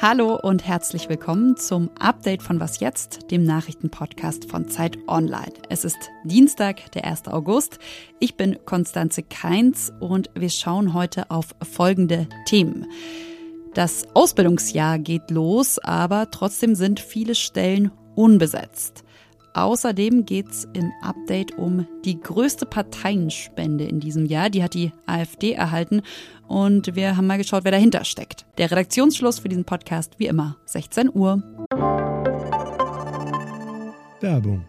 Hallo und herzlich willkommen zum Update von Was jetzt, dem Nachrichtenpodcast von Zeit Online. Es ist Dienstag, der 1. August. Ich bin Konstanze Keins und wir schauen heute auf folgende Themen. Das Ausbildungsjahr geht los, aber trotzdem sind viele Stellen unbesetzt. Außerdem geht es im Update um die größte Parteienspende in diesem Jahr. Die hat die AfD erhalten und wir haben mal geschaut, wer dahinter steckt. Der Redaktionsschluss für diesen Podcast wie immer 16 Uhr. Werbung.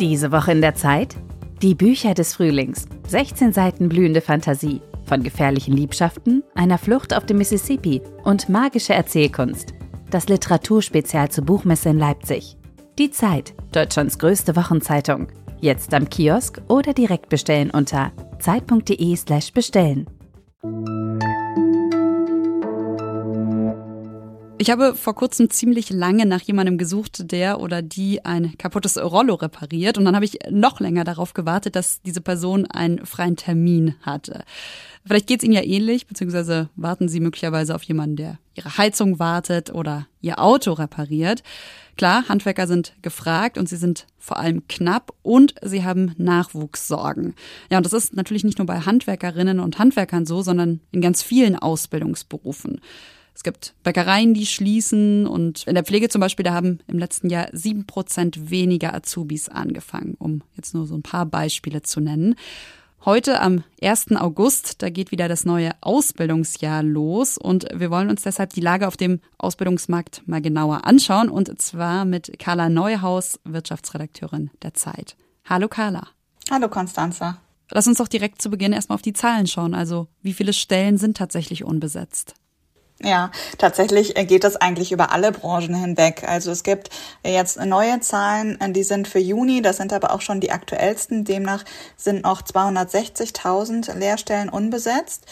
Diese Woche in der Zeit? Die Bücher des Frühlings. 16 Seiten blühende Fantasie. Von gefährlichen Liebschaften, einer Flucht auf dem Mississippi und magische Erzählkunst das Literaturspezial zur Buchmesse in Leipzig. Die Zeit, Deutschlands größte Wochenzeitung. Jetzt am Kiosk oder direkt bestellen unter zeit.de/slash Ich habe vor kurzem ziemlich lange nach jemandem gesucht, der oder die ein kaputtes Rollo repariert. Und dann habe ich noch länger darauf gewartet, dass diese Person einen freien Termin hatte. Vielleicht geht es Ihnen ja ähnlich, beziehungsweise warten Sie möglicherweise auf jemanden, der Ihre Heizung wartet oder Ihr Auto repariert. Klar, Handwerker sind gefragt und sie sind vor allem knapp und sie haben Nachwuchssorgen. Ja, und das ist natürlich nicht nur bei Handwerkerinnen und Handwerkern so, sondern in ganz vielen Ausbildungsberufen. Es gibt Bäckereien, die schließen und in der Pflege zum Beispiel, da haben im letzten Jahr sieben Prozent weniger Azubis angefangen, um jetzt nur so ein paar Beispiele zu nennen. Heute am 1. August, da geht wieder das neue Ausbildungsjahr los und wir wollen uns deshalb die Lage auf dem Ausbildungsmarkt mal genauer anschauen und zwar mit Carla Neuhaus, Wirtschaftsredakteurin der Zeit. Hallo Carla. Hallo Konstanza. Lass uns doch direkt zu Beginn erstmal auf die Zahlen schauen. Also wie viele Stellen sind tatsächlich unbesetzt? Ja, tatsächlich geht es eigentlich über alle Branchen hinweg. Also es gibt jetzt neue Zahlen, die sind für Juni, das sind aber auch schon die aktuellsten. Demnach sind noch 260.000 Lehrstellen unbesetzt.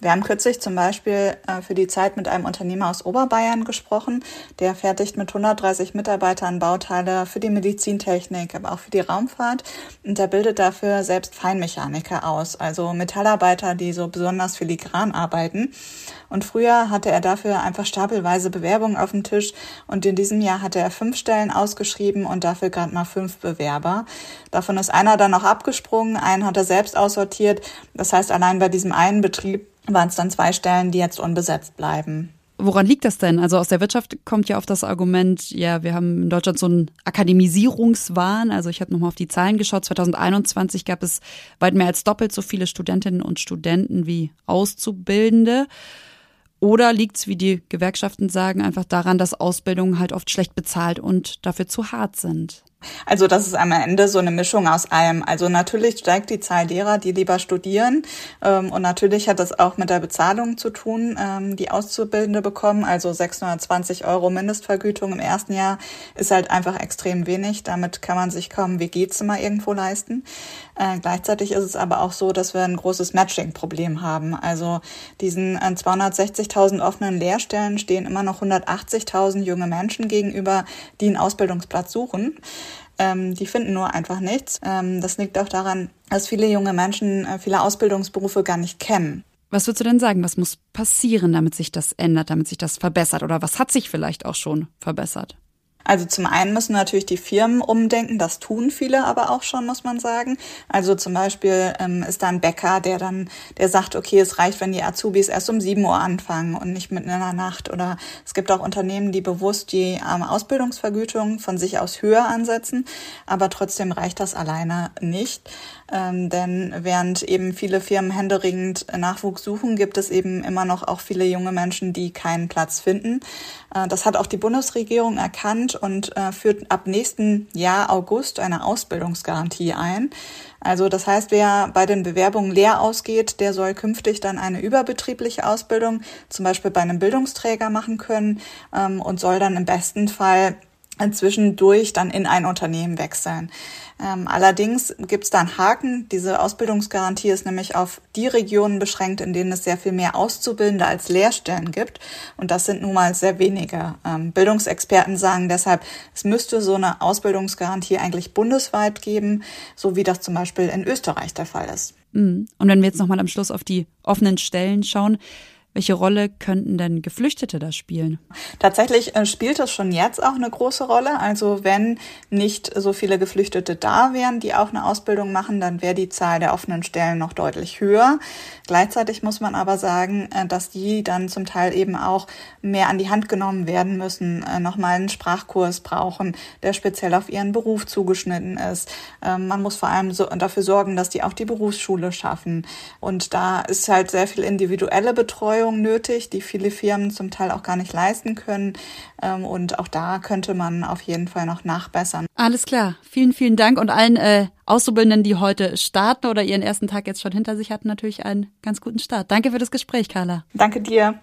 Wir haben kürzlich zum Beispiel äh, für die Zeit mit einem Unternehmer aus Oberbayern gesprochen. Der fertigt mit 130 Mitarbeitern Bauteile für die Medizintechnik, aber auch für die Raumfahrt. Und der bildet dafür selbst Feinmechaniker aus, also Metallarbeiter, die so besonders filigran arbeiten. Und früher hatte er dafür einfach stapelweise Bewerbungen auf dem Tisch. Und in diesem Jahr hatte er fünf Stellen ausgeschrieben und dafür gerade mal fünf Bewerber. Davon ist einer dann noch abgesprungen, einen hat er selbst aussortiert. Das heißt, allein bei diesem einen Betrieb waren es dann zwei Stellen, die jetzt unbesetzt bleiben. Woran liegt das denn? Also aus der Wirtschaft kommt ja oft das Argument, ja, wir haben in Deutschland so einen Akademisierungswahn. Also ich habe nochmal auf die Zahlen geschaut. 2021 gab es weit mehr als doppelt so viele Studentinnen und Studenten wie Auszubildende. Oder liegt es, wie die Gewerkschaften sagen, einfach daran, dass Ausbildungen halt oft schlecht bezahlt und dafür zu hart sind? Also das ist am Ende so eine Mischung aus allem. Also natürlich steigt die Zahl derer, die lieber studieren. Ähm, und natürlich hat das auch mit der Bezahlung zu tun, ähm, die Auszubildende bekommen. Also 620 Euro Mindestvergütung im ersten Jahr ist halt einfach extrem wenig. Damit kann man sich kaum WG-Zimmer irgendwo leisten. Äh, gleichzeitig ist es aber auch so, dass wir ein großes Matching-Problem haben. Also diesen 260.000 äh, offenen Lehrstellen stehen immer noch 180.000 junge Menschen gegenüber, die einen Ausbildungsplatz suchen. Ähm, die finden nur einfach nichts. Ähm, das liegt auch daran, dass viele junge Menschen äh, viele Ausbildungsberufe gar nicht kennen. Was würdest du denn sagen? Was muss passieren, damit sich das ändert, damit sich das verbessert? Oder was hat sich vielleicht auch schon verbessert? Also zum einen müssen natürlich die Firmen umdenken, das tun viele aber auch schon, muss man sagen. Also zum Beispiel ähm, ist da ein Bäcker, der dann, der sagt, okay, es reicht, wenn die Azubis erst um sieben Uhr anfangen und nicht mitten in der Nacht. Oder es gibt auch Unternehmen, die bewusst die ähm, Ausbildungsvergütung von sich aus höher ansetzen, aber trotzdem reicht das alleine nicht. Ähm, denn während eben viele Firmen händeringend Nachwuchs suchen, gibt es eben immer noch auch viele junge Menschen, die keinen Platz finden. Äh, das hat auch die Bundesregierung erkannt und äh, führt ab nächsten Jahr August eine Ausbildungsgarantie ein. Also das heißt, wer bei den Bewerbungen leer ausgeht, der soll künftig dann eine überbetriebliche Ausbildung, zum Beispiel bei einem Bildungsträger machen können ähm, und soll dann im besten Fall zwischendurch dann in ein Unternehmen wechseln. Ähm, allerdings gibt es da einen Haken. Diese Ausbildungsgarantie ist nämlich auf die Regionen beschränkt, in denen es sehr viel mehr Auszubildende als Lehrstellen gibt. Und das sind nun mal sehr wenige. Ähm, Bildungsexperten sagen deshalb, es müsste so eine Ausbildungsgarantie eigentlich bundesweit geben, so wie das zum Beispiel in Österreich der Fall ist. Mhm. Und wenn wir jetzt nochmal am Schluss auf die offenen Stellen schauen, welche Rolle könnten denn Geflüchtete da spielen? Tatsächlich äh, spielt das schon jetzt auch eine große Rolle. Also wenn nicht so viele Geflüchtete da wären, die auch eine Ausbildung machen, dann wäre die Zahl der offenen Stellen noch deutlich höher. Gleichzeitig muss man aber sagen, äh, dass die dann zum Teil eben auch mehr an die Hand genommen werden müssen, äh, nochmal einen Sprachkurs brauchen, der speziell auf ihren Beruf zugeschnitten ist. Ähm, man muss vor allem dafür sorgen, dass die auch die Berufsschule schaffen. Und da ist halt sehr viel individuelle Betreuung Betreuung nötig, die viele Firmen zum Teil auch gar nicht leisten können. Ähm, und auch da könnte man auf jeden Fall noch nachbessern. Alles klar. Vielen, vielen Dank und allen äh, Auszubildenden, die heute starten oder ihren ersten Tag jetzt schon hinter sich hatten, natürlich einen ganz guten Start. Danke für das Gespräch, Carla. Danke dir.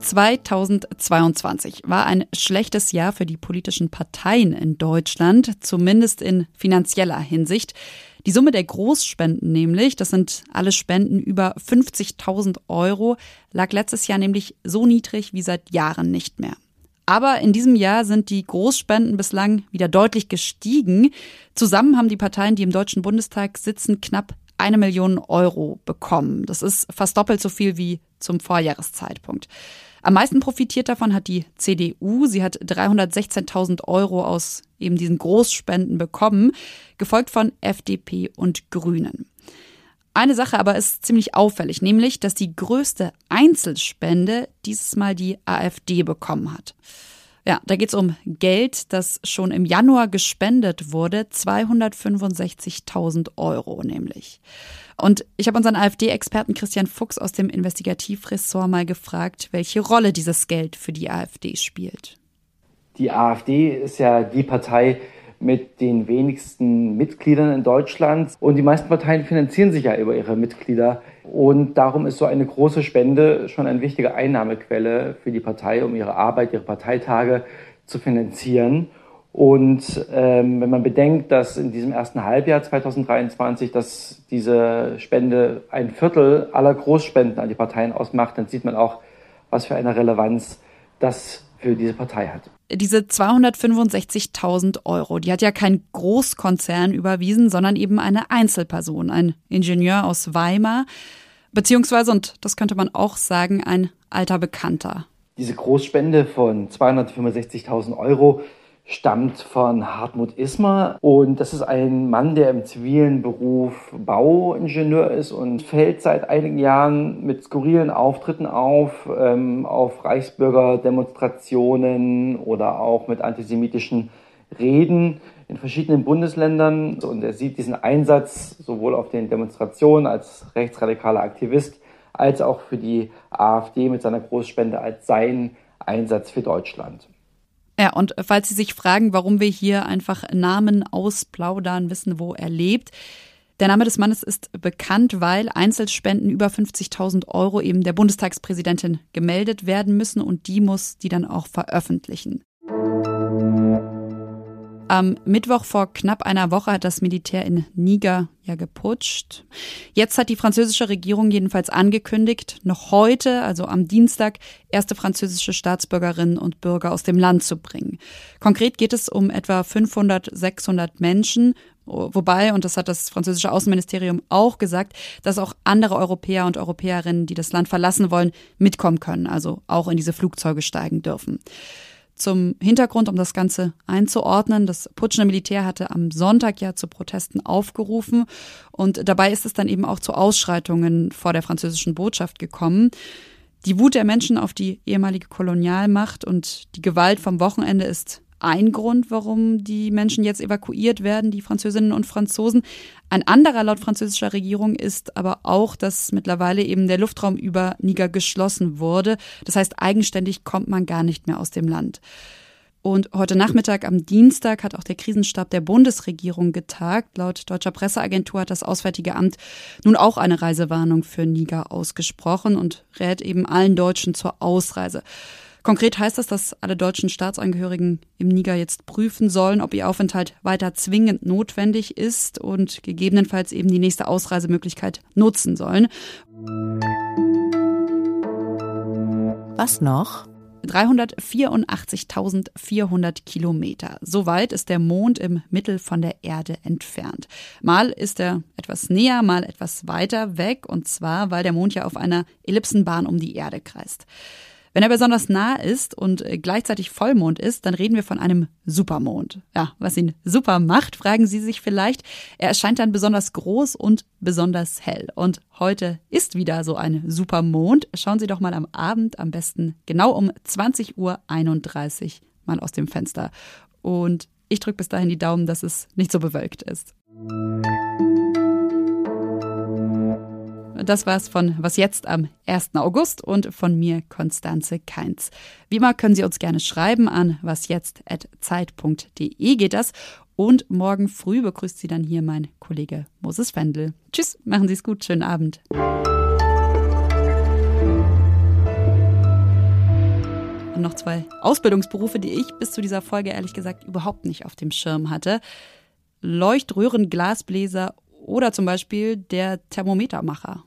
2022 war ein schlechtes Jahr für die politischen Parteien in Deutschland, zumindest in finanzieller Hinsicht. Die Summe der Großspenden nämlich, das sind alle Spenden über 50.000 Euro, lag letztes Jahr nämlich so niedrig wie seit Jahren nicht mehr. Aber in diesem Jahr sind die Großspenden bislang wieder deutlich gestiegen. Zusammen haben die Parteien, die im Deutschen Bundestag sitzen, knapp eine Million Euro bekommen. Das ist fast doppelt so viel wie zum Vorjahreszeitpunkt. Am meisten profitiert davon hat die CDU. Sie hat 316.000 Euro aus eben diesen Großspenden bekommen, gefolgt von FDP und Grünen. Eine Sache aber ist ziemlich auffällig, nämlich, dass die größte Einzelspende dieses Mal die AfD bekommen hat. Ja, da geht es um Geld, das schon im Januar gespendet wurde, 265.000 Euro nämlich. Und ich habe unseren AfD-Experten Christian Fuchs aus dem Investigativressort mal gefragt, welche Rolle dieses Geld für die AfD spielt. Die AfD ist ja die Partei mit den wenigsten Mitgliedern in Deutschland und die meisten Parteien finanzieren sich ja über ihre Mitglieder und darum ist so eine große Spende schon eine wichtige Einnahmequelle für die Partei, um ihre Arbeit, ihre Parteitage zu finanzieren. Und ähm, wenn man bedenkt, dass in diesem ersten Halbjahr 2023, dass diese Spende ein Viertel aller Großspenden an die Parteien ausmacht, dann sieht man auch, was für eine Relevanz das für diese Partei hat. Diese 265.000 Euro, die hat ja kein Großkonzern überwiesen, sondern eben eine Einzelperson, ein Ingenieur aus Weimar, beziehungsweise, und das könnte man auch sagen, ein alter Bekannter. Diese Großspende von 265.000 Euro stammt von Hartmut Ismer und das ist ein Mann, der im zivilen Beruf Bauingenieur ist und fällt seit einigen Jahren mit skurrilen Auftritten auf, ähm, auf Reichsbürgerdemonstrationen oder auch mit antisemitischen Reden in verschiedenen Bundesländern und er sieht diesen Einsatz sowohl auf den Demonstrationen als rechtsradikaler Aktivist als auch für die AfD mit seiner Großspende als seinen Einsatz für Deutschland. Ja, und falls Sie sich fragen, warum wir hier einfach Namen ausplaudern, wissen, wo er lebt. Der Name des Mannes ist bekannt, weil Einzelspenden über 50.000 Euro eben der Bundestagspräsidentin gemeldet werden müssen und die muss die dann auch veröffentlichen. Am Mittwoch vor knapp einer Woche hat das Militär in Niger ja geputscht. Jetzt hat die französische Regierung jedenfalls angekündigt, noch heute, also am Dienstag, erste französische Staatsbürgerinnen und Bürger aus dem Land zu bringen. Konkret geht es um etwa 500, 600 Menschen, Wobei, und das hat das französische Außenministerium auch gesagt, dass auch andere Europäer und Europäerinnen, die das Land verlassen wollen, mitkommen können, also auch in diese Flugzeuge steigen dürfen. Zum Hintergrund, um das Ganze einzuordnen, das putschende Militär hatte am Sonntag ja zu Protesten aufgerufen und dabei ist es dann eben auch zu Ausschreitungen vor der französischen Botschaft gekommen. Die Wut der Menschen auf die ehemalige Kolonialmacht und die Gewalt vom Wochenende ist ein Grund, warum die Menschen jetzt evakuiert werden, die Französinnen und Franzosen. Ein anderer laut französischer Regierung ist aber auch, dass mittlerweile eben der Luftraum über Niger geschlossen wurde. Das heißt, eigenständig kommt man gar nicht mehr aus dem Land. Und heute Nachmittag am Dienstag hat auch der Krisenstab der Bundesregierung getagt. Laut deutscher Presseagentur hat das Auswärtige Amt nun auch eine Reisewarnung für Niger ausgesprochen und rät eben allen Deutschen zur Ausreise. Konkret heißt das, dass alle deutschen Staatsangehörigen im Niger jetzt prüfen sollen, ob ihr Aufenthalt weiter zwingend notwendig ist und gegebenenfalls eben die nächste Ausreisemöglichkeit nutzen sollen. Was noch? 384.400 Kilometer. So weit ist der Mond im Mittel von der Erde entfernt. Mal ist er etwas näher, mal etwas weiter weg, und zwar, weil der Mond ja auf einer Ellipsenbahn um die Erde kreist. Wenn er besonders nah ist und äh, gleichzeitig Vollmond ist, dann reden wir von einem Supermond. Ja, was ihn super macht, fragen Sie sich vielleicht. Er erscheint dann besonders groß und besonders hell. Und heute ist wieder so ein Supermond. Schauen Sie doch mal am Abend, am besten genau um 20.31 Uhr mal aus dem Fenster. Und ich drücke bis dahin die Daumen, dass es nicht so bewölkt ist. Das war's von Was jetzt am 1. August und von mir, Konstanze Keinz. Wie immer können Sie uns gerne schreiben an wasjetzt.zeit.de geht das. Und morgen früh begrüßt Sie dann hier mein Kollege Moses Fendel. Tschüss, machen Sie es gut, schönen Abend. Und noch zwei Ausbildungsberufe, die ich bis zu dieser Folge ehrlich gesagt überhaupt nicht auf dem Schirm hatte. Leuchtröhrenglasbläser oder zum Beispiel der Thermometermacher.